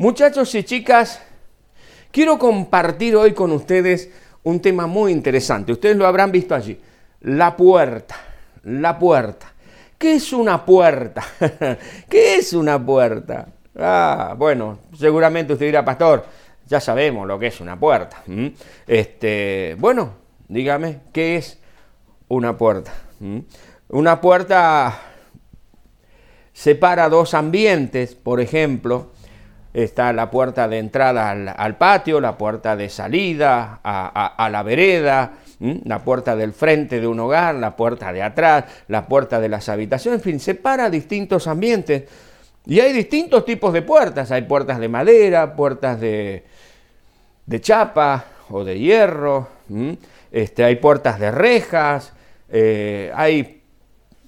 Muchachos y chicas, quiero compartir hoy con ustedes un tema muy interesante. Ustedes lo habrán visto allí. La puerta, la puerta. ¿Qué es una puerta? ¿Qué es una puerta? Ah, bueno, seguramente usted dirá, pastor, ya sabemos lo que es una puerta. Este, bueno, dígame, ¿qué es una puerta? Una puerta separa dos ambientes, por ejemplo, está la puerta de entrada al, patio, la puerta de salida a, la vereda, la puerta del frente de un hogar, la puerta de atrás, la puerta de las habitaciones, en fin, separa distintos ambientes. Y hay distintos tipos de puertas, hay puertas de madera, puertas de, de chapa o de hierro, este, hay puertas de rejas, eh, hay,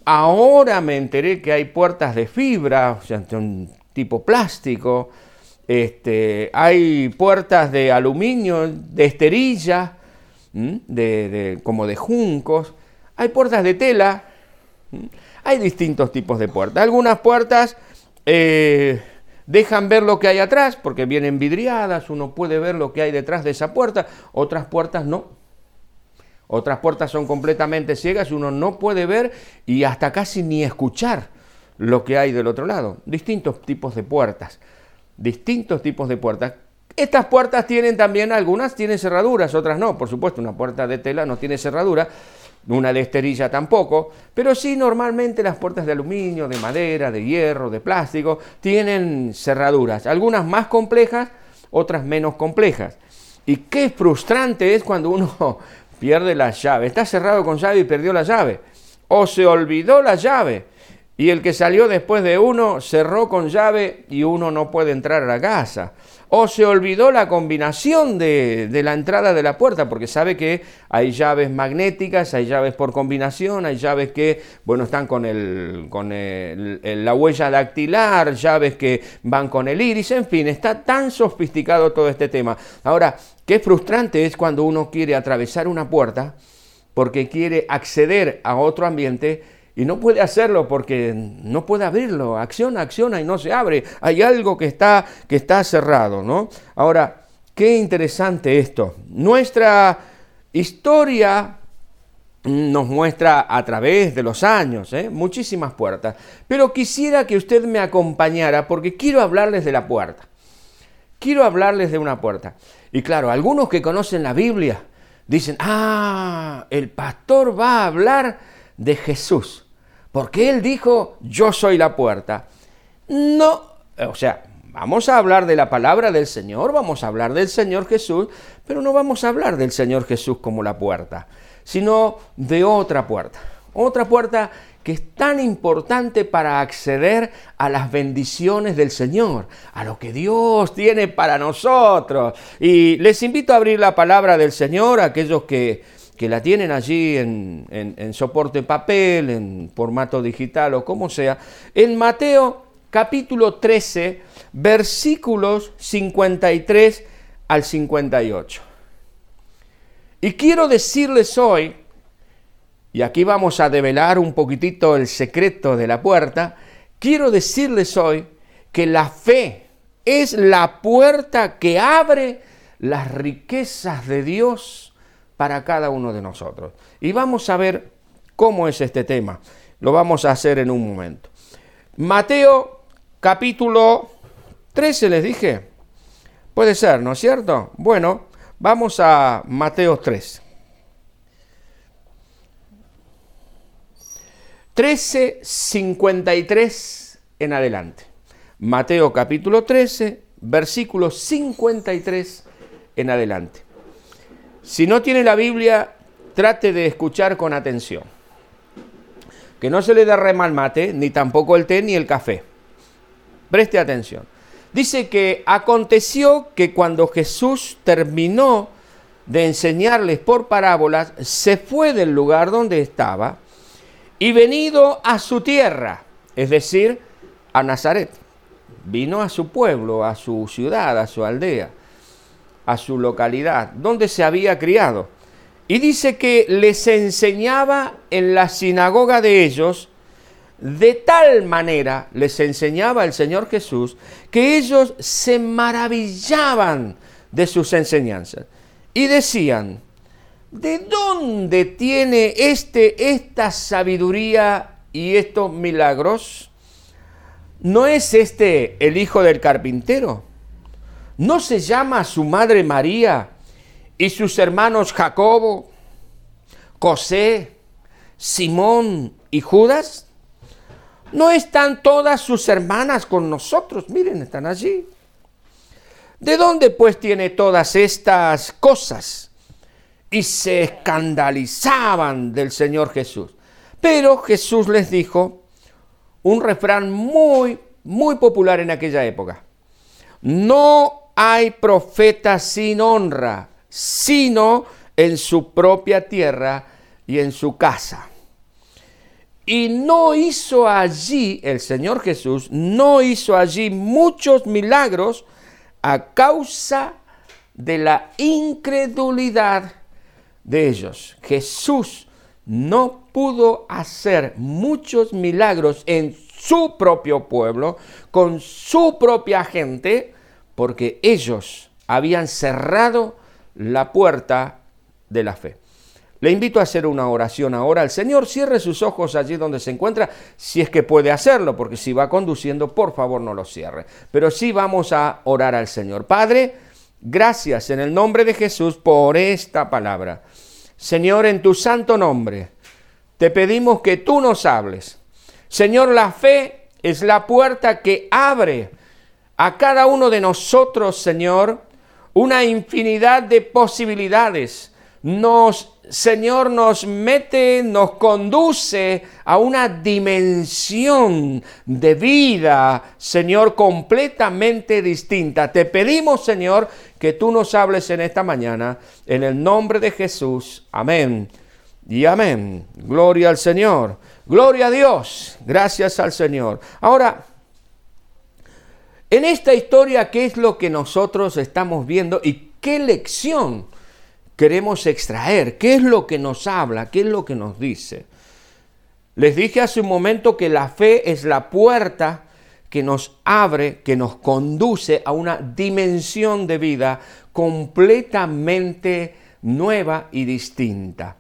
ahora me enteré que hay puertas de fibra, o sea, un tipo plástico, este, hay puertas de aluminio, de esterilla, de, como de juncos, hay puertas de tela, hay distintos tipos de puertas. Algunas puertas eh, dejan ver lo que hay atrás porque vienen vidriadas, uno puede ver lo que hay detrás de esa puerta, otras puertas no. Otras puertas son completamente ciegas, uno no puede ver y hasta casi ni escuchar lo que hay del otro lado. Distintos tipos de puertas, distintos tipos de puertas. Estas puertas tienen también, algunas tienen cerraduras, otras no. Por supuesto, una puerta de tela no tiene cerradura, una de esterilla tampoco, pero sí normalmente las puertas de aluminio, de madera, de hierro, de plástico, tienen cerraduras, algunas más complejas, otras menos complejas. Y qué frustrante es cuando uno pierde la llave, está cerrado con llave y perdió la llave, o se olvidó la llave, y el que salió después de uno cerró con llave y uno no puede entrar a la casa o se olvidó la combinación de, la entrada de la puerta, porque sabe que hay llaves magnéticas, hay llaves por combinación, hay llaves que, bueno, están con, la huella dactilar, llaves que van con el iris, en fin, está tan sofisticado todo este tema. Ahora, qué frustrante es cuando uno quiere atravesar una puerta porque quiere acceder a otro ambiente y no puede hacerlo porque no puede abrirlo. Acciona, acciona y no se abre. Hay algo que está, que está cerrado, ¿no? Ahora, qué interesante esto. Nuestra historia nos muestra a través de los años ¿eh? muchísimas puertas. Pero quisiera que usted me acompañara porque quiero hablarles de la puerta. Quiero hablarles de una puerta. Y claro, algunos que conocen la Biblia dicen, ah, el pastor va a hablar de Jesús, porque Él dijo, yo soy la puerta. No, o sea, vamos a hablar de la palabra del Señor, vamos a hablar del Señor Jesús, pero no vamos a hablar del Señor Jesús como la puerta, sino de otra puerta. Otra puerta que es tan importante para acceder a las bendiciones del Señor, a lo que Dios tiene para nosotros. Y les invito a abrir la palabra del Señor, a aquellos que que la tienen allí en, soporte papel, en formato digital o como sea, en Mateo capítulo 13, versículos 53 al 58. Y quiero decirles hoy, y aquí vamos a develar un poquitito el secreto de la puerta, quiero decirles hoy que la fe es la puerta que abre las riquezas de Dios para cada uno de nosotros. Y vamos a ver cómo es este tema. Lo vamos a hacer en un momento. Mateo capítulo 13 les dije. Puede ser, ¿no es cierto? Bueno, vamos a Mateo 3. 13, 53 en adelante. Mateo capítulo 13, versículo 53 en adelante. Si no tiene la Biblia, trate de escuchar con atención. Que no se le derrema el mate, ni tampoco el té, ni el café. Preste atención. Dice que aconteció que cuando Jesús terminó de enseñarles por parábolas, se fue del lugar donde estaba y venido a su tierra, es decir, a Nazaret. Vino a su pueblo, a su ciudad, a su aldea a su localidad, donde se había criado. Y dice que les enseñaba en la sinagoga de ellos, de tal manera les enseñaba el Señor Jesús que ellos se maravillaban de sus enseñanzas y decían, ¿de dónde tiene este esta sabiduría y estos milagros? ¿No es este el hijo del carpintero? ¿No se llama su madre María y sus hermanos Jacobo, José, Simón y Judas? ¿No están todas sus hermanas con nosotros? Miren, están allí. ¿De dónde pues tiene todas estas cosas? Y se escandalizaban del Señor Jesús. Pero Jesús les dijo un refrán muy, muy popular en aquella época. No hay profeta sin honra, sino en su propia tierra y en su casa. Y no hizo allí, el Señor Jesús, no hizo allí muchos milagros a causa de la incredulidad de ellos. Jesús no pudo hacer muchos milagros en su propio pueblo, con su propia gente, porque ellos habían cerrado la puerta de la fe. Le invito a hacer una oración ahora. El Señor cierre sus ojos allí donde se encuentra, si es que puede hacerlo, porque si va conduciendo, por favor no lo cierre. Pero sí vamos a orar al Señor. Padre, gracias en el nombre de Jesús por esta palabra. Señor, en tu santo nombre, te pedimos que tú nos hables. Señor, la fe es la puerta que abre a cada uno de nosotros, Señor, una infinidad de posibilidades. Nos Señor nos mete, nos conduce a una dimensión de vida, Señor, completamente distinta. Te pedimos, Señor, que tú nos hables en esta mañana, en el nombre de Jesús. Amén. Y amén. Gloria al Señor. Gloria a Dios. Gracias al Señor. Ahora, en esta historia, ¿qué es lo que nosotros estamos viendo y qué lección? queremos extraer? ¿Qué es lo que nos habla? ¿Qué es lo que nos dice? Les dije hace un momento que la fe es la puerta que nos abre, que nos conduce a una dimensión de vida completamente nueva y distinta.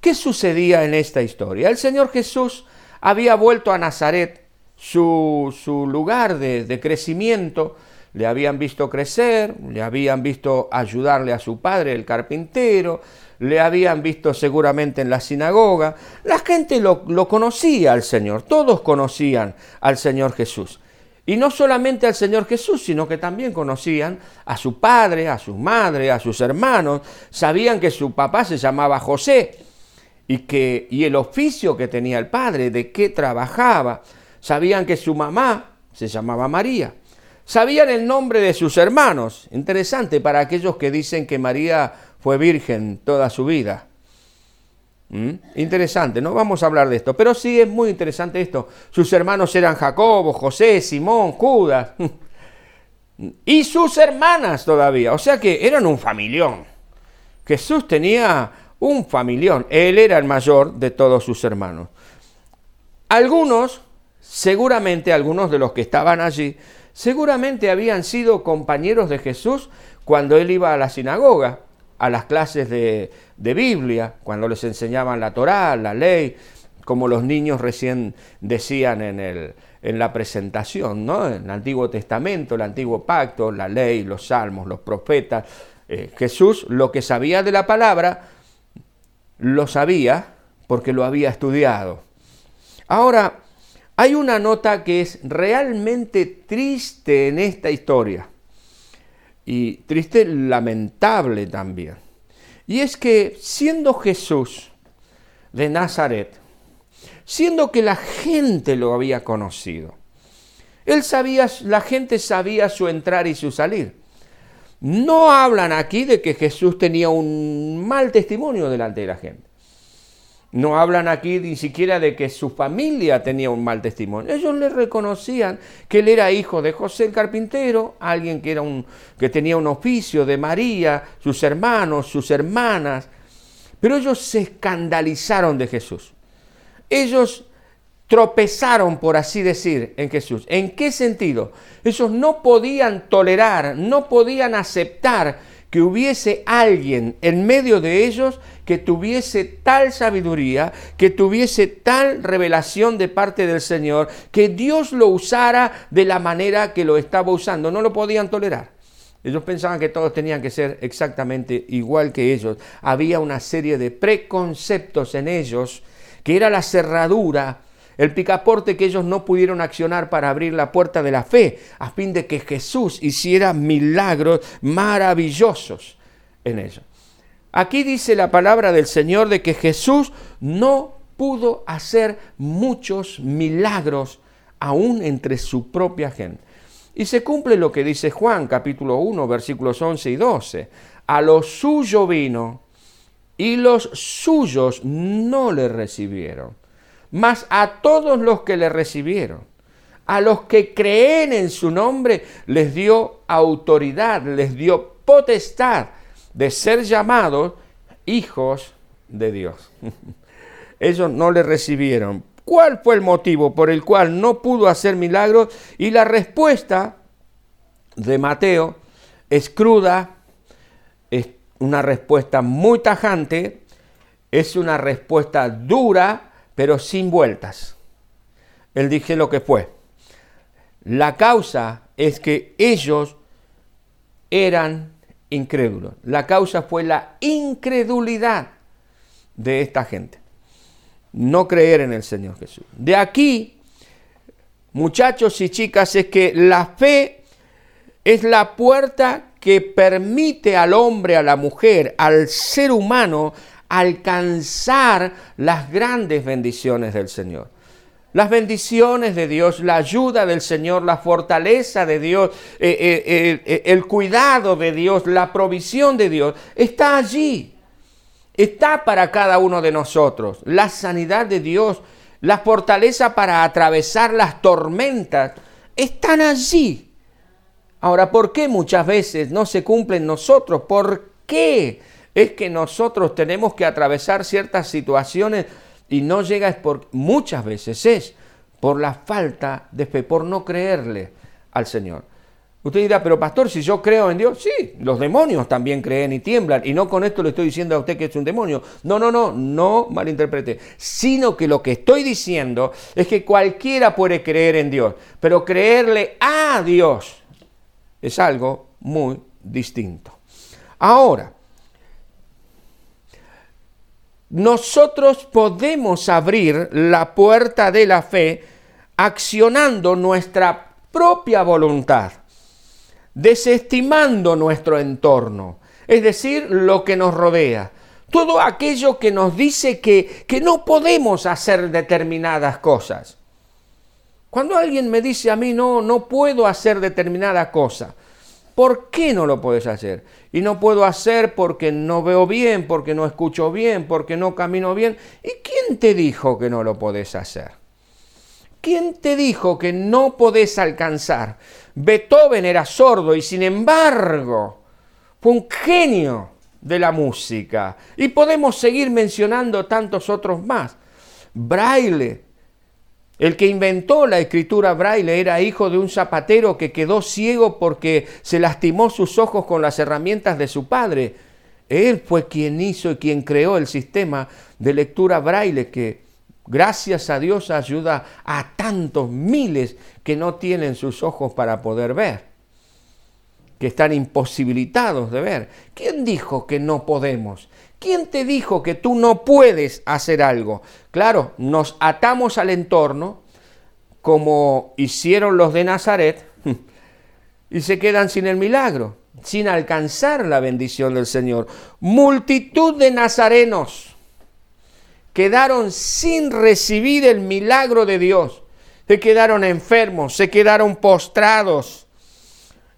¿Qué sucedía en esta historia? El Señor Jesús había vuelto a Nazaret, su, su lugar de, crecimiento, le habían visto crecer, le habían visto ayudarle a su padre, el carpintero, le habían visto seguramente en la sinagoga. La gente lo, lo, conocía al Señor, todos conocían al Señor Jesús. Y no solamente al Señor Jesús, sino que también conocían a su padre, a su madre, a sus hermanos. Sabían que su papá se llamaba José y, que, y el oficio que tenía el padre, de qué trabajaba. Sabían que su mamá se llamaba María. Sabían el nombre de sus hermanos. Interesante para aquellos que dicen que María fue virgen toda su vida. ¿Mm? Interesante, no vamos a hablar de esto, pero sí es muy interesante esto. Sus hermanos eran Jacobo, José, Simón, Judas y sus hermanas todavía. O sea que eran un familión. Jesús tenía un familión. Él era el mayor de todos sus hermanos. Algunos, seguramente algunos de los que estaban allí, seguramente habían sido compañeros de Jesús cuando él iba a la sinagoga, a las clases de, Biblia, cuando les enseñaban la Torá, la ley, como los niños recién decían en, el, en la presentación, ¿no? En el Antiguo Testamento, el Antiguo Pacto, la ley, los salmos, los profetas. Eh, Jesús lo que sabía de la palabra, lo sabía porque lo había estudiado. Ahora, hay una nota que es realmente triste en esta historia y triste, lamentable también. Y es que siendo Jesús de Nazaret, siendo que la gente lo había conocido, él sabía, la gente sabía su entrar y su salir. No hablan aquí de que Jesús tenía un mal testimonio delante de la gente. No hablan aquí ni siquiera de que su familia tenía un mal testimonio. Ellos le reconocían que él era hijo de José el carpintero, alguien que, era un, que tenía un oficio de María, sus hermanos, sus hermanas. Pero ellos se escandalizaron de Jesús. Ellos tropezaron, por así decir, en Jesús. ¿En qué sentido? Ellos no podían tolerar, no podían aceptar que hubiese alguien en medio de ellos que tuviese tal sabiduría, que tuviese tal revelación de parte del Señor, que Dios lo usara de la manera que lo estaba usando. No lo podían tolerar. Ellos pensaban que todos tenían que ser exactamente igual que ellos. Había una serie de preconceptos en ellos, que era la cerradura, el picaporte que ellos no pudieron accionar para abrir la puerta de la fe, a fin de que Jesús hiciera milagros maravillosos en ellos. Aquí dice la palabra del Señor de que Jesús no pudo hacer muchos milagros aún entre su propia gente. Y se cumple lo que dice Juan capítulo 1 versículos 11 y 12. A lo suyo vino y los suyos no le recibieron, mas a todos los que le recibieron, a los que creen en su nombre, les dio autoridad, les dio potestad de ser llamados hijos de Dios. Ellos no le recibieron. ¿Cuál fue el motivo por el cual no pudo hacer milagros? Y la respuesta de Mateo es cruda, es una respuesta muy tajante, es una respuesta dura, pero sin vueltas. Él dije lo que fue. La causa es que ellos eran incrédulos. La causa fue la incredulidad de esta gente. No creer en el Señor Jesús. De aquí, muchachos y chicas, es que la fe es la puerta que permite al hombre, a la mujer, al ser humano alcanzar las grandes bendiciones del Señor. Las bendiciones de Dios, la ayuda del Señor, la fortaleza de Dios, eh, eh, eh, el cuidado de Dios, la provisión de Dios, está allí. Está para cada uno de nosotros. La sanidad de Dios, la fortaleza para atravesar las tormentas, están allí. Ahora, ¿por qué muchas veces no se cumplen nosotros? ¿Por qué es que nosotros tenemos que atravesar ciertas situaciones? y no llega es por muchas veces es por la falta de fe, por no creerle al Señor. Usted dirá, pero pastor, si yo creo en Dios, sí, los demonios también creen y tiemblan. Y no con esto le estoy diciendo a usted que es un demonio. No, no, no, no malinterprete. Sino que lo que estoy diciendo es que cualquiera puede creer en Dios, pero creerle a Dios es algo muy distinto. Ahora, nosotros podemos abrir la puerta de la fe accionando nuestra propia voluntad, desestimando nuestro entorno, es decir, lo que nos rodea. Todo aquello que nos dice que, que no podemos hacer determinadas cosas. Cuando alguien me dice a mí, no, no puedo hacer determinada cosa, ¿Por qué no lo puedes hacer? Y no puedo hacer porque no veo bien, porque no escucho bien, porque no camino bien. ¿Y quién te dijo que no lo podés hacer? ¿Quién te dijo que no podés alcanzar? Beethoven era sordo y sin embargo fue un genio de la música. Y podemos seguir mencionando tantos otros más. Braille el que inventó la escritura braille era hijo de un zapatero que quedó ciego porque se lastimó sus ojos con las herramientas de su padre. Él fue quien hizo y quien creó el sistema de lectura braille que gracias a Dios ayuda a tantos miles que no tienen sus ojos para poder ver, que están imposibilitados de ver. ¿Quién dijo que no podemos? ¿Quién te dijo que tú no puedes hacer algo? Claro, nos atamos al entorno como hicieron los de Nazaret y se quedan sin el milagro, sin alcanzar la bendición del Señor. Multitud de nazarenos quedaron sin recibir el milagro de Dios. Se quedaron enfermos, se quedaron postrados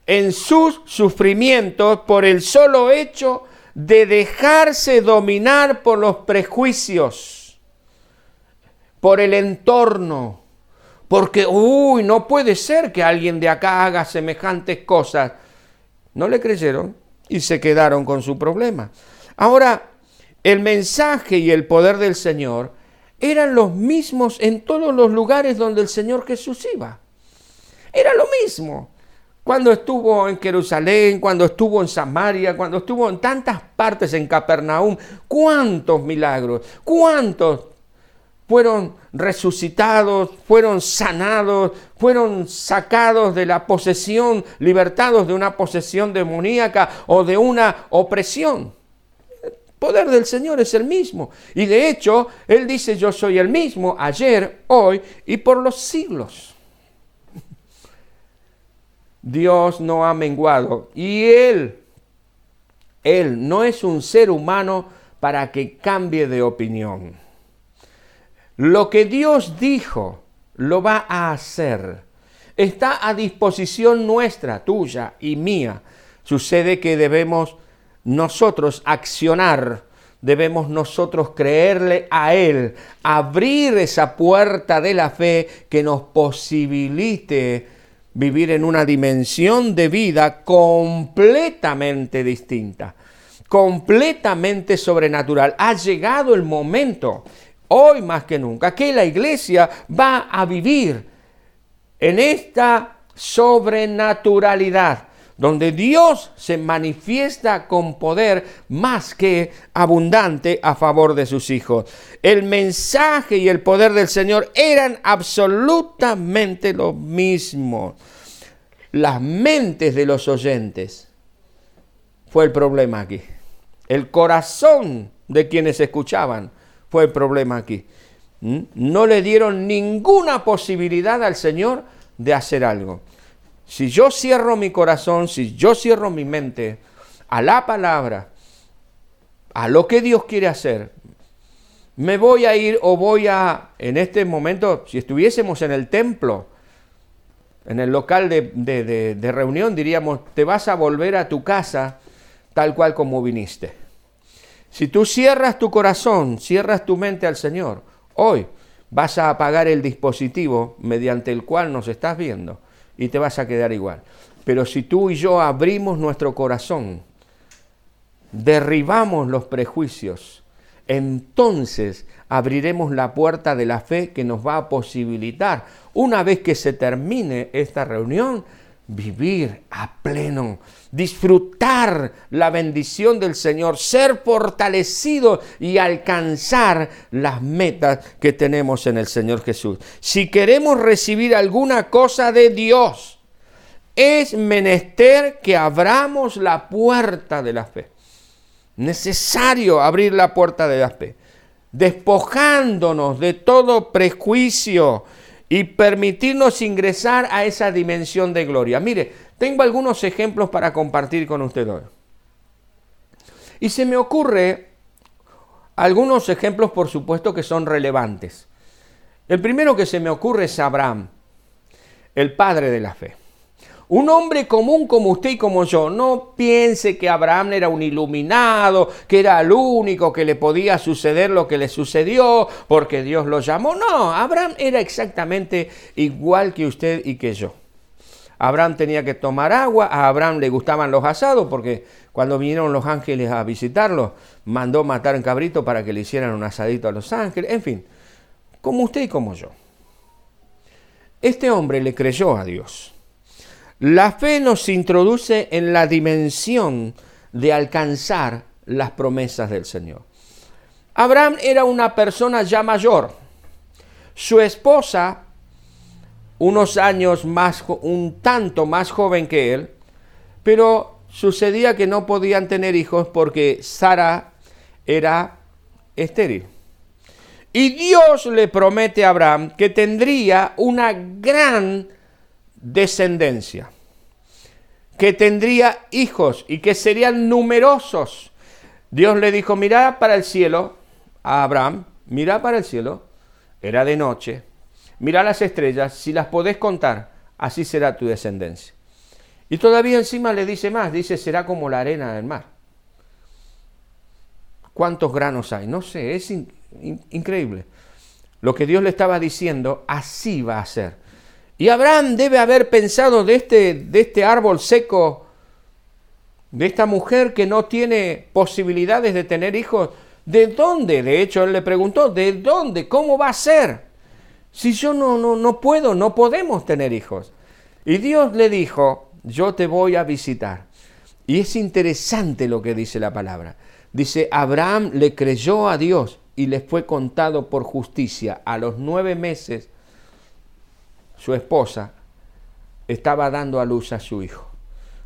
en sus sufrimientos por el solo hecho de dejarse dominar por los prejuicios, por el entorno, porque, uy, no puede ser que alguien de acá haga semejantes cosas. No le creyeron y se quedaron con su problema. Ahora, el mensaje y el poder del Señor eran los mismos en todos los lugares donde el Señor Jesús iba. Era lo mismo. Cuando estuvo en Jerusalén, cuando estuvo en Samaria, cuando estuvo en tantas partes en Capernaum, cuántos milagros, cuántos fueron resucitados, fueron sanados, fueron sacados de la posesión, libertados de una posesión demoníaca o de una opresión. El poder del Señor es el mismo. Y de hecho, Él dice, yo soy el mismo ayer, hoy y por los siglos. Dios no ha menguado. Y Él, Él no es un ser humano para que cambie de opinión. Lo que Dios dijo, lo va a hacer. Está a disposición nuestra, tuya y mía. Sucede que debemos nosotros accionar, debemos nosotros creerle a Él, abrir esa puerta de la fe que nos posibilite vivir en una dimensión de vida completamente distinta, completamente sobrenatural. Ha llegado el momento, hoy más que nunca, que la iglesia va a vivir en esta sobrenaturalidad donde Dios se manifiesta con poder más que abundante a favor de sus hijos. El mensaje y el poder del Señor eran absolutamente lo mismo. Las mentes de los oyentes fue el problema aquí. El corazón de quienes escuchaban fue el problema aquí. ¿Mm? No le dieron ninguna posibilidad al Señor de hacer algo. Si yo cierro mi corazón, si yo cierro mi mente a la palabra, a lo que Dios quiere hacer, me voy a ir o voy a, en este momento, si estuviésemos en el templo, en el local de, reunión, diríamos, te vas a volver a tu casa tal cual como viniste. Si tú cierras tu corazón, cierras tu mente al Señor, hoy vas a apagar el dispositivo mediante el cual nos estás viendo y te vas a quedar igual. Pero si tú y yo abrimos nuestro corazón, derribamos los prejuicios, entonces abriremos la puerta de la fe que nos va a posibilitar, una vez que se termine esta reunión, vivir a pleno, disfrutar la bendición del Señor, ser fortalecido y alcanzar las metas que tenemos en el Señor Jesús. Si queremos recibir alguna cosa de Dios, es menester que abramos la puerta de la fe. Necesario abrir la puerta de la fe, despojándonos de todo prejuicio, y permitirnos ingresar a esa dimensión de gloria. Mire, tengo algunos ejemplos para compartir con usted hoy. Y se me ocurre algunos ejemplos, por supuesto, que son relevantes. El primero que se me ocurre es Abraham, el padre de la fe. Un hombre común como usted y como yo, no piense que Abraham era un iluminado, que era el único que le podía suceder lo que le sucedió porque Dios lo llamó. No, Abraham era exactamente igual que usted y que yo. Abraham tenía que tomar agua, a Abraham le gustaban los asados porque cuando vinieron los ángeles a visitarlo, mandó matar un cabrito para que le hicieran un asadito a los ángeles, en fin, como usted y como yo. Este hombre le creyó a Dios. La fe nos introduce en la dimensión de alcanzar las promesas del Señor. Abraham era una persona ya mayor. Su esposa, unos años más, un tanto más joven que él, pero sucedía que no podían tener hijos porque Sara era estéril. Y Dios le promete a Abraham que tendría una gran descendencia, que tendría hijos y que serían numerosos. Dios le dijo, mira para el cielo a Abraham, mira para el cielo, era de noche, mira las estrellas, si las podés contar, así será tu descendencia. Y todavía encima le dice más, dice, será como la arena del mar. ¿Cuántos granos hay? No sé, es increíble. Lo que Dios le estaba diciendo, así va a ser. Y Abraham debe haber pensado de este, de este árbol seco, de esta mujer que no tiene posibilidades de tener hijos, ¿De dónde? De hecho, él le preguntó, ¿de dónde? ¿Cómo va a ser? Si yo no, no, no puedo, no podemos tener hijos. Y Dios le dijo, yo te voy a visitar. Y es interesante lo que dice la palabra. Dice, Abraham le creyó a Dios y le fue contado por justicia. A los nueve meses, su esposa estaba dando a luz a su hijo.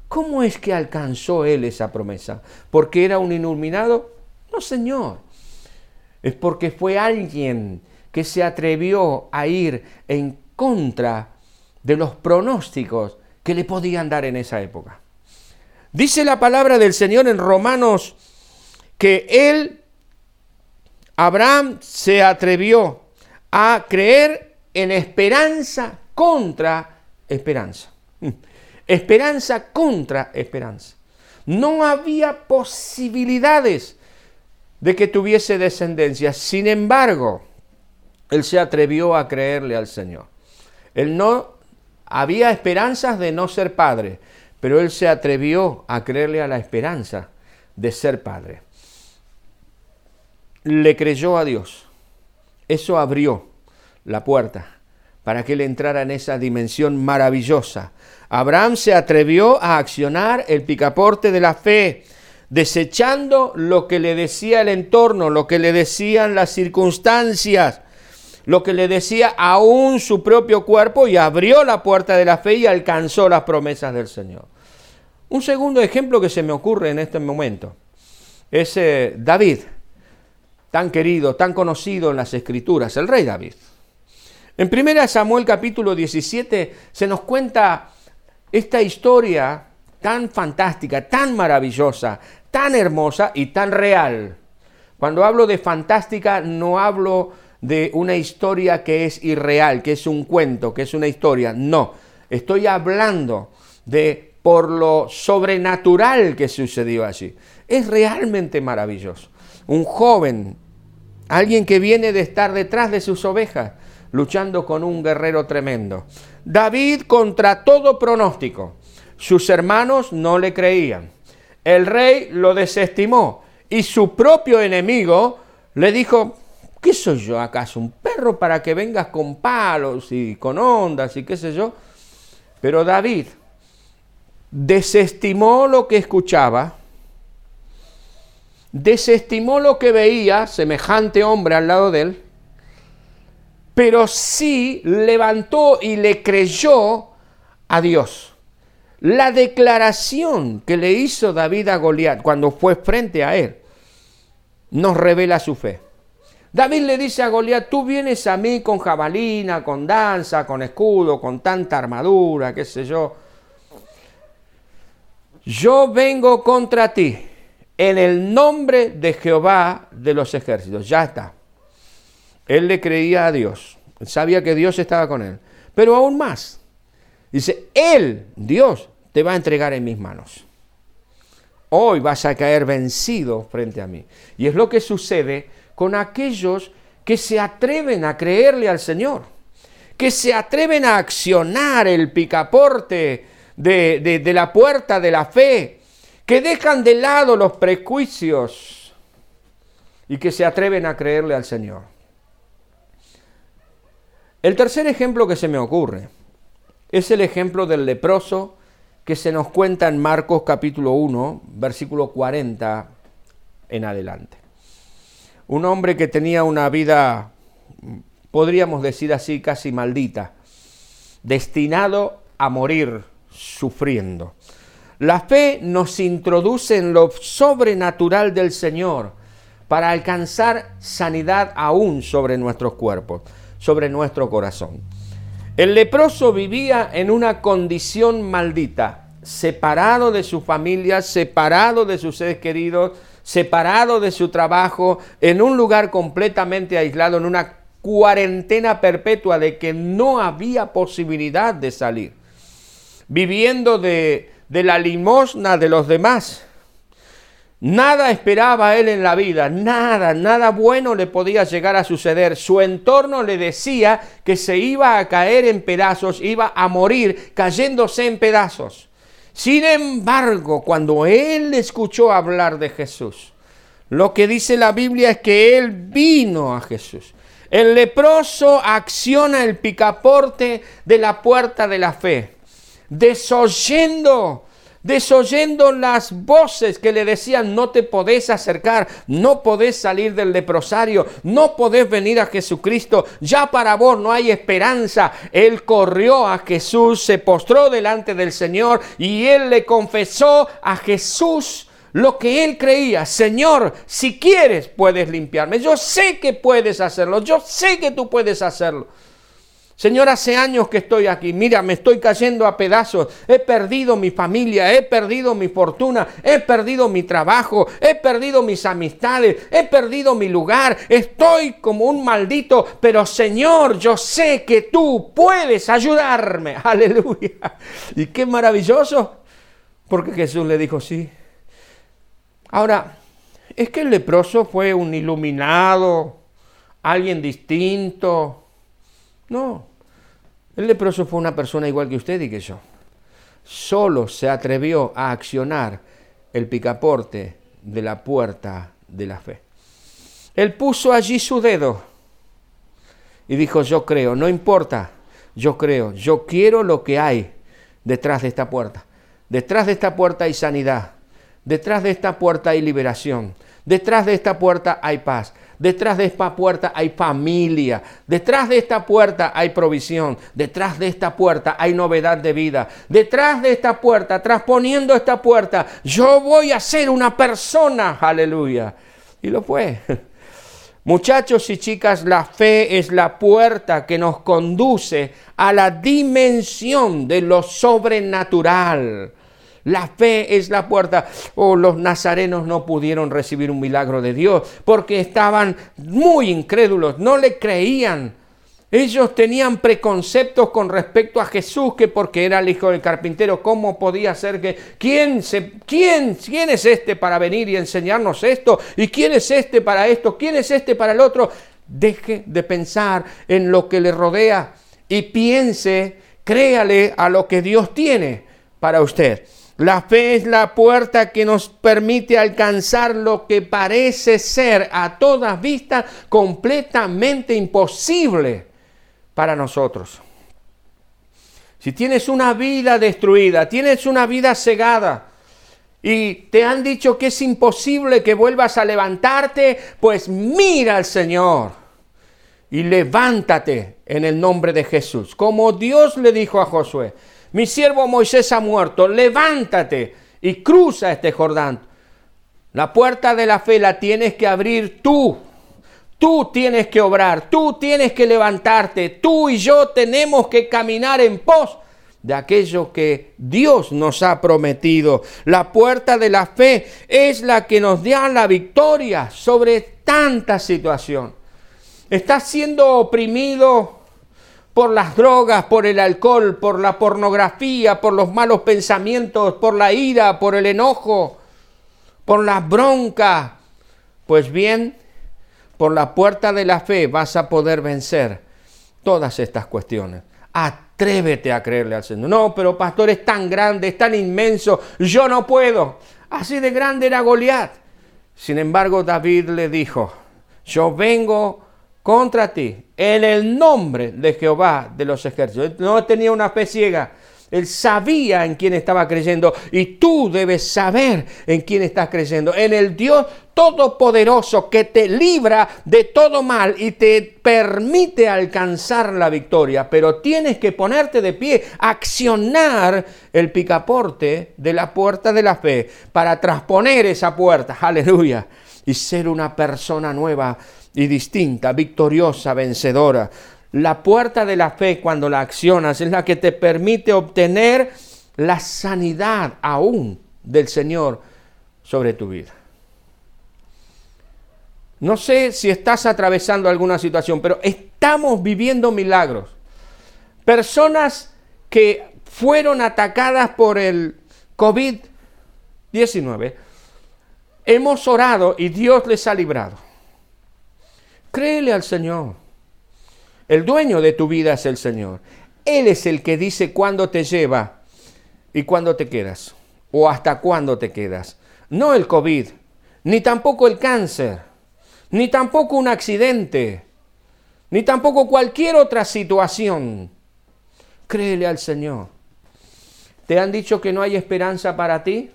¿Cómo es que alcanzó él esa promesa? ¿Porque era un iluminado? No, Señor. Es porque fue alguien que se atrevió a ir en contra de los pronósticos que le podían dar en esa época. Dice la palabra del Señor en Romanos que él, Abraham, se atrevió a creer en esperanza contra esperanza. Esperanza contra esperanza. No había posibilidades de que tuviese descendencia. Sin embargo, él se atrevió a creerle al Señor. Él no había esperanzas de no ser padre, pero él se atrevió a creerle a la esperanza de ser padre. Le creyó a Dios. Eso abrió la puerta para que él entrara en esa dimensión maravillosa. Abraham se atrevió a accionar el picaporte de la fe, desechando lo que le decía el entorno, lo que le decían las circunstancias, lo que le decía aún su propio cuerpo y abrió la puerta de la fe y alcanzó las promesas del Señor. Un segundo ejemplo que se me ocurre en este momento es eh, David, tan querido, tan conocido en las escrituras, el rey David. En 1 Samuel capítulo 17 se nos cuenta esta historia tan fantástica, tan maravillosa, tan hermosa y tan real. Cuando hablo de fantástica no hablo de una historia que es irreal, que es un cuento, que es una historia. No, estoy hablando de por lo sobrenatural que sucedió allí. Es realmente maravilloso. Un joven, alguien que viene de estar detrás de sus ovejas, luchando con un guerrero tremendo. David contra todo pronóstico. Sus hermanos no le creían. El rey lo desestimó y su propio enemigo le dijo, ¿qué soy yo acaso? ¿Un perro para que vengas con palos y con ondas y qué sé yo? Pero David desestimó lo que escuchaba, desestimó lo que veía, semejante hombre al lado de él, pero sí levantó y le creyó a Dios. La declaración que le hizo David a Goliat cuando fue frente a él nos revela su fe. David le dice a Goliat, tú vienes a mí con jabalina, con danza, con escudo, con tanta armadura, qué sé yo. Yo vengo contra ti en el nombre de Jehová de los ejércitos. Ya está. Él le creía a Dios. Sabía que Dios estaba con él. Pero aún más. Dice, Él, Dios, te va a entregar en mis manos. Hoy vas a caer vencido frente a mí. Y es lo que sucede con aquellos que se atreven a creerle al Señor, que se atreven a accionar el picaporte de, de la puerta de la fe, que dejan de lado los prejuicios y que se atreven a creerle al Señor. El tercer ejemplo que se me ocurre es el ejemplo del leproso que se nos cuenta en Marcos capítulo 1, versículo 40 en adelante un hombre que tenía una vida, podríamos decir así, casi maldita, destinado a morir sufriendo. La fe nos introduce en lo sobrenatural del Señor para alcanzar sanidad aún sobre nuestros cuerpos, sobre nuestro corazón. El leproso vivía en una condición maldita, separado de su familia, separado de sus seres queridos, separado de su trabajo, en un lugar completamente aislado, en una cuarentena perpetua de que no había posibilidad de salir, viviendo de, de la limosna de los demás. Nada esperaba él en la vida, nada, nada bueno le podía llegar a suceder. Su entorno le decía que se iba a caer en pedazos, iba a morir cayéndose en pedazos. Sin embargo, cuando él escuchó hablar de Jesús, Lo que dice la Biblia es que él vino a Jesús. El leproso acciona el picaporte de la puerta de la fe, desoyendo desoyendo las voces que le decían, no te podés acercar, no podés salir del leprosario, no podés venir a Jesucristo, ya para vos no hay esperanza. Él corrió a Jesús, se postró delante del Señor y él le confesó a Jesús lo que él creía, Señor, si quieres puedes limpiarme, yo sé que puedes hacerlo, yo sé que tú puedes hacerlo. Señor, hace años que estoy aquí. Mira, me estoy cayendo a pedazos. He perdido mi familia, he perdido mi fortuna, he perdido mi trabajo, he perdido mis amistades, he perdido mi lugar. Estoy como un maldito, pero Señor, yo sé que tú puedes ayudarme. Aleluya. Y qué maravilloso, porque Jesús le dijo sí. Ahora, ¿es que el leproso fue un iluminado, alguien distinto? No, el leproso fue una persona igual que usted y que yo. Solo se atrevió a accionar el picaporte de la puerta de la fe. Él puso allí su dedo y dijo, yo creo, no importa, yo creo, yo quiero lo que hay detrás de esta puerta. Detrás de esta puerta hay sanidad, detrás de esta puerta hay liberación, detrás de esta puerta hay paz, Detrás de esta puerta hay familia. Detrás de esta puerta hay provisión. Detrás de esta puerta hay novedad de vida. Detrás de esta puerta, trasponiendo esta puerta, yo voy a ser una persona. Aleluya. Y lo fue. Muchachos y chicas, la fe es la puerta que nos conduce a la dimensión de lo sobrenatural. La fe es la puerta. Oh, los nazarenos no pudieron recibir un milagro de Dios porque estaban muy incrédulos, no le creían. Ellos tenían preconceptos con respecto a Jesús, que porque era el hijo del carpintero, ¿cómo podía ser que quién se quién quién es este para venir y enseñarnos esto? ¿Y quién es este para esto? ¿Quién es este para el otro? Deje de pensar en lo que le rodea y piense, créale a lo que Dios tiene para usted. La fe es la puerta que nos permite alcanzar lo que parece ser a todas vistas completamente imposible para nosotros. Si tienes una vida destruida, tienes una vida cegada y te han dicho que es imposible que vuelvas a levantarte, pues mira al Señor y levántate en el nombre de Jesús, como Dios le dijo a Josué mi siervo Moisés ha muerto, levántate y cruza este Jordán. La puerta de la fe la tienes que abrir tú. Tú tienes que obrar, tú tienes que levantarte, tú y yo tenemos que caminar en pos de aquello que Dios nos ha prometido. La puerta de la fe es la que nos da la victoria sobre tanta situación. Estás siendo oprimido por las drogas, por el alcohol, por la pornografía, por los malos pensamientos, por la ira, por el enojo, por la bronca. Pues bien, por la puerta de la fe vas a poder vencer todas estas cuestiones. Atrévete a creerle al Señor. No, pero pastor es tan grande, es tan inmenso, yo no puedo. Así de grande era Goliat. Sin embargo, David le dijo, yo vengo contra ti en el nombre de Jehová de los ejércitos. No tenía una fe ciega. Él sabía en quién estaba creyendo y tú debes saber en quién estás creyendo. En el Dios Todopoderoso que te libra de todo mal y te permite alcanzar la victoria. Pero tienes que ponerte de pie, accionar el picaporte de la puerta de la fe para trasponer esa puerta. Aleluya. Y ser una persona nueva y distinta, victoriosa, vencedora. La puerta de la fe cuando la accionas es la que te permite obtener la sanidad aún del Señor sobre tu vida. No sé si estás atravesando alguna situación, pero estamos viviendo milagros. Personas que fueron atacadas por el COVID-19, hemos orado y Dios les ha librado. Créele al Señor. El dueño de tu vida es el Señor. Él es el que dice cuándo te lleva y cuándo te quedas. O hasta cuándo te quedas. No el COVID, ni tampoco el cáncer, ni tampoco un accidente, ni tampoco cualquier otra situación. Créele al Señor. ¿Te han dicho que no hay esperanza para ti?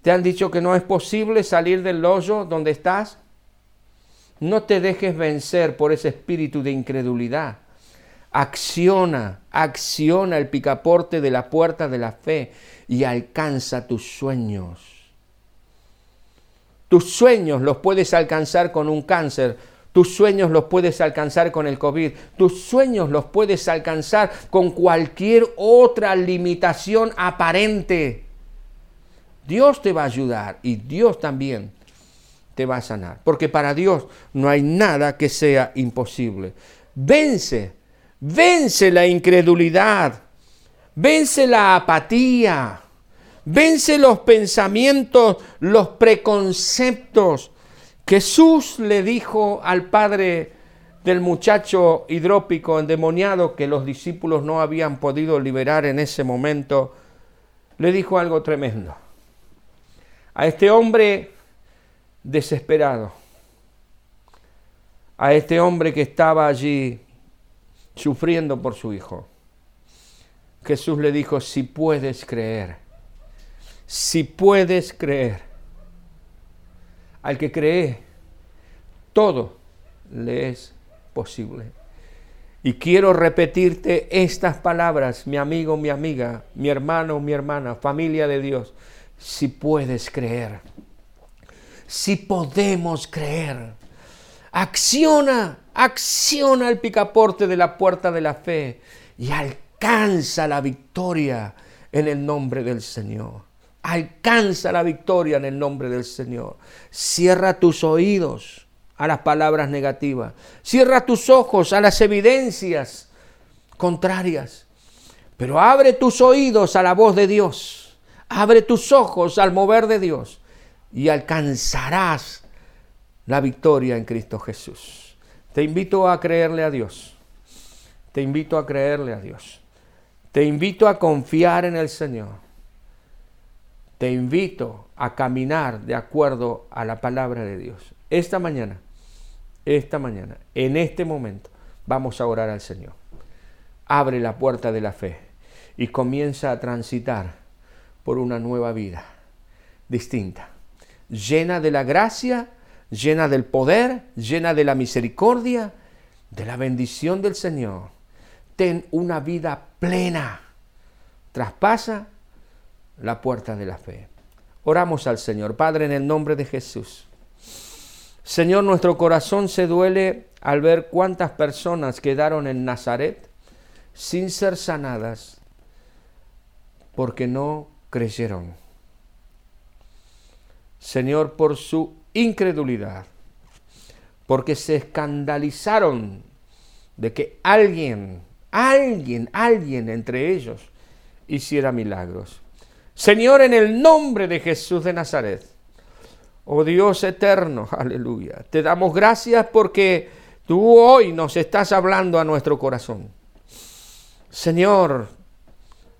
¿Te han dicho que no es posible salir del hoyo donde estás? No te dejes vencer por ese espíritu de incredulidad. Acciona, acciona el picaporte de la puerta de la fe y alcanza tus sueños. Tus sueños los puedes alcanzar con un cáncer, tus sueños los puedes alcanzar con el COVID, tus sueños los puedes alcanzar con cualquier otra limitación aparente. Dios te va a ayudar y Dios también te va a sanar. Porque para Dios no hay nada que sea imposible. Vence, vence la incredulidad, vence la apatía, vence los pensamientos, los preconceptos. Jesús le dijo al padre del muchacho hidrópico endemoniado que los discípulos no habían podido liberar en ese momento, le dijo algo tremendo. A este hombre desesperado, a este hombre que estaba allí sufriendo por su hijo. Jesús le dijo, si puedes creer, si puedes creer, al que cree, todo le es posible. Y quiero repetirte estas palabras, mi amigo, mi amiga, mi hermano, mi hermana, familia de Dios, si puedes creer si podemos creer. Acciona, acciona el picaporte de la puerta de la fe y alcanza la victoria en el nombre del Señor. Alcanza la victoria en el nombre del Señor. Cierra tus oídos a las palabras negativas. Cierra tus ojos a las evidencias contrarias. Pero abre tus oídos a la voz de Dios. Abre tus ojos al mover de Dios y alcanzarás la victoria en Cristo Jesús. Te invito a creerle a Dios. Te invito a creerle a Dios. Te invito a confiar en el Señor. Te invito a caminar de acuerdo a la palabra de Dios. Esta mañana, esta mañana, en este momento, vamos a orar al Señor. Abre la puerta de la fe y comienza a transitar por una nueva vida distinta llena de la gracia, llena del poder, llena de la misericordia, de la bendición del Señor. Ten una vida plena. Traspasa la puerta de la fe. Oramos al Señor. Padre, en el nombre de Jesús. Señor, nuestro corazón se duele al ver cuántas personas quedaron en Nazaret sin ser sanadas porque no creyeron. Señor, por su incredulidad, porque se escandalizaron de que alguien, alguien, alguien entre ellos hiciera milagros. Señor, en el nombre de Jesús de Nazaret, oh Dios eterno, aleluya, te damos gracias porque tú hoy nos estás hablando a nuestro corazón. Señor,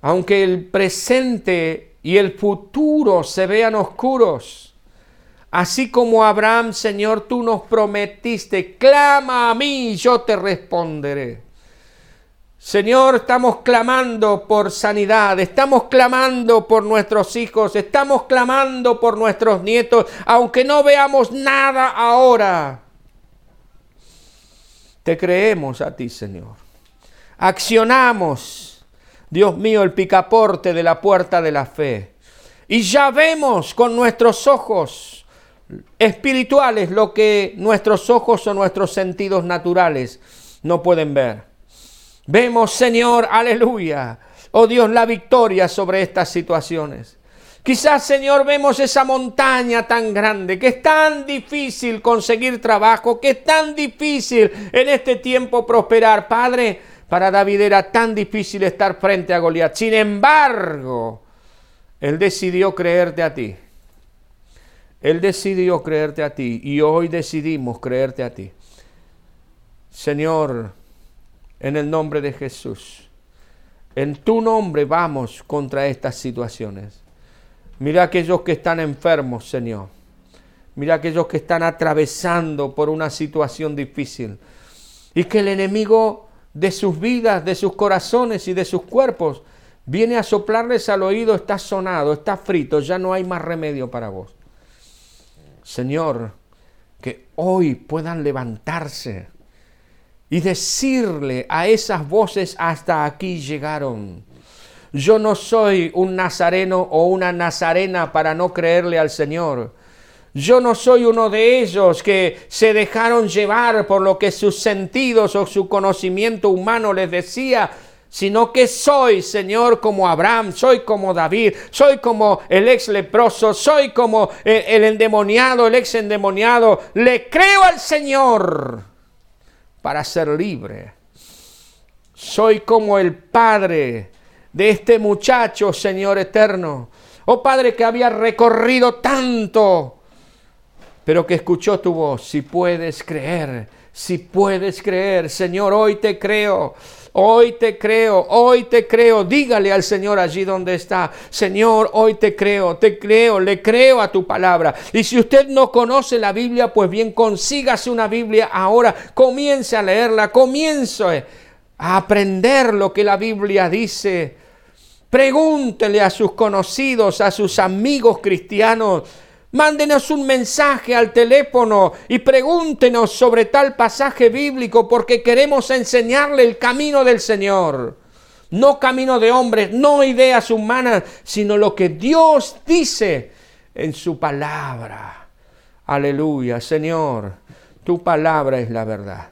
aunque el presente y el futuro se vean oscuros, Así como Abraham, Señor, tú nos prometiste, clama a mí y yo te responderé. Señor, estamos clamando por sanidad, estamos clamando por nuestros hijos, estamos clamando por nuestros nietos, aunque no veamos nada ahora. Te creemos a ti, Señor. Accionamos, Dios mío, el picaporte de la puerta de la fe. Y ya vemos con nuestros ojos espirituales lo que nuestros ojos o nuestros sentidos naturales no pueden ver. Vemos, Señor, aleluya, oh Dios, la victoria sobre estas situaciones. Quizás, Señor, vemos esa montaña tan grande, que es tan difícil conseguir trabajo, que es tan difícil en este tiempo prosperar. Padre, para David era tan difícil estar frente a Goliat. Sin embargo, él decidió creerte a ti. Él decidió creerte a ti y hoy decidimos creerte a ti. Señor, en el nombre de Jesús, en tu nombre vamos contra estas situaciones. Mira aquellos que están enfermos, Señor. Mira aquellos que están atravesando por una situación difícil. Y que el enemigo de sus vidas, de sus corazones y de sus cuerpos viene a soplarles al oído, está sonado, está frito, ya no hay más remedio para vos. Señor, que hoy puedan levantarse y decirle a esas voces hasta aquí llegaron. Yo no soy un nazareno o una nazarena para no creerle al Señor. Yo no soy uno de ellos que se dejaron llevar por lo que sus sentidos o su conocimiento humano les decía, sino que soy, Señor, como Abraham, soy como David, soy como el ex leproso, soy como el, endemoniado, el ex endemoniado. Le creo al Señor para ser libre. Soy como el Padre de este muchacho, Señor eterno. Oh Padre que había recorrido tanto, pero que escuchó tu voz. Si puedes creer, si puedes creer, Señor, hoy te creo. Hoy te creo, hoy te creo. Dígale al Señor allí donde está. Señor, hoy te creo, te creo, le creo a tu palabra. Y si usted no conoce la Biblia, pues bien, consígase una Biblia ahora. Comience a leerla, comience a aprender lo que la Biblia dice. Pregúntele a sus conocidos, a sus amigos cristianos. Mándenos un mensaje al teléfono y pregúntenos sobre tal pasaje bíblico porque queremos enseñarle el camino del Señor. No camino de hombres, no ideas humanas, sino lo que Dios dice en su palabra. Aleluya, Señor, tu palabra es la verdad.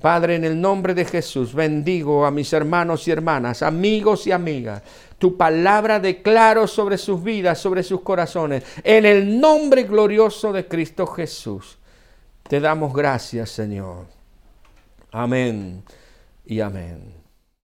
Padre, en el nombre de Jesús, bendigo a mis hermanos y hermanas, amigos y amigas. Tu palabra declaro sobre sus vidas, sobre sus corazones. En el nombre glorioso de Cristo Jesús. Te damos gracias, Señor. Amén y amén.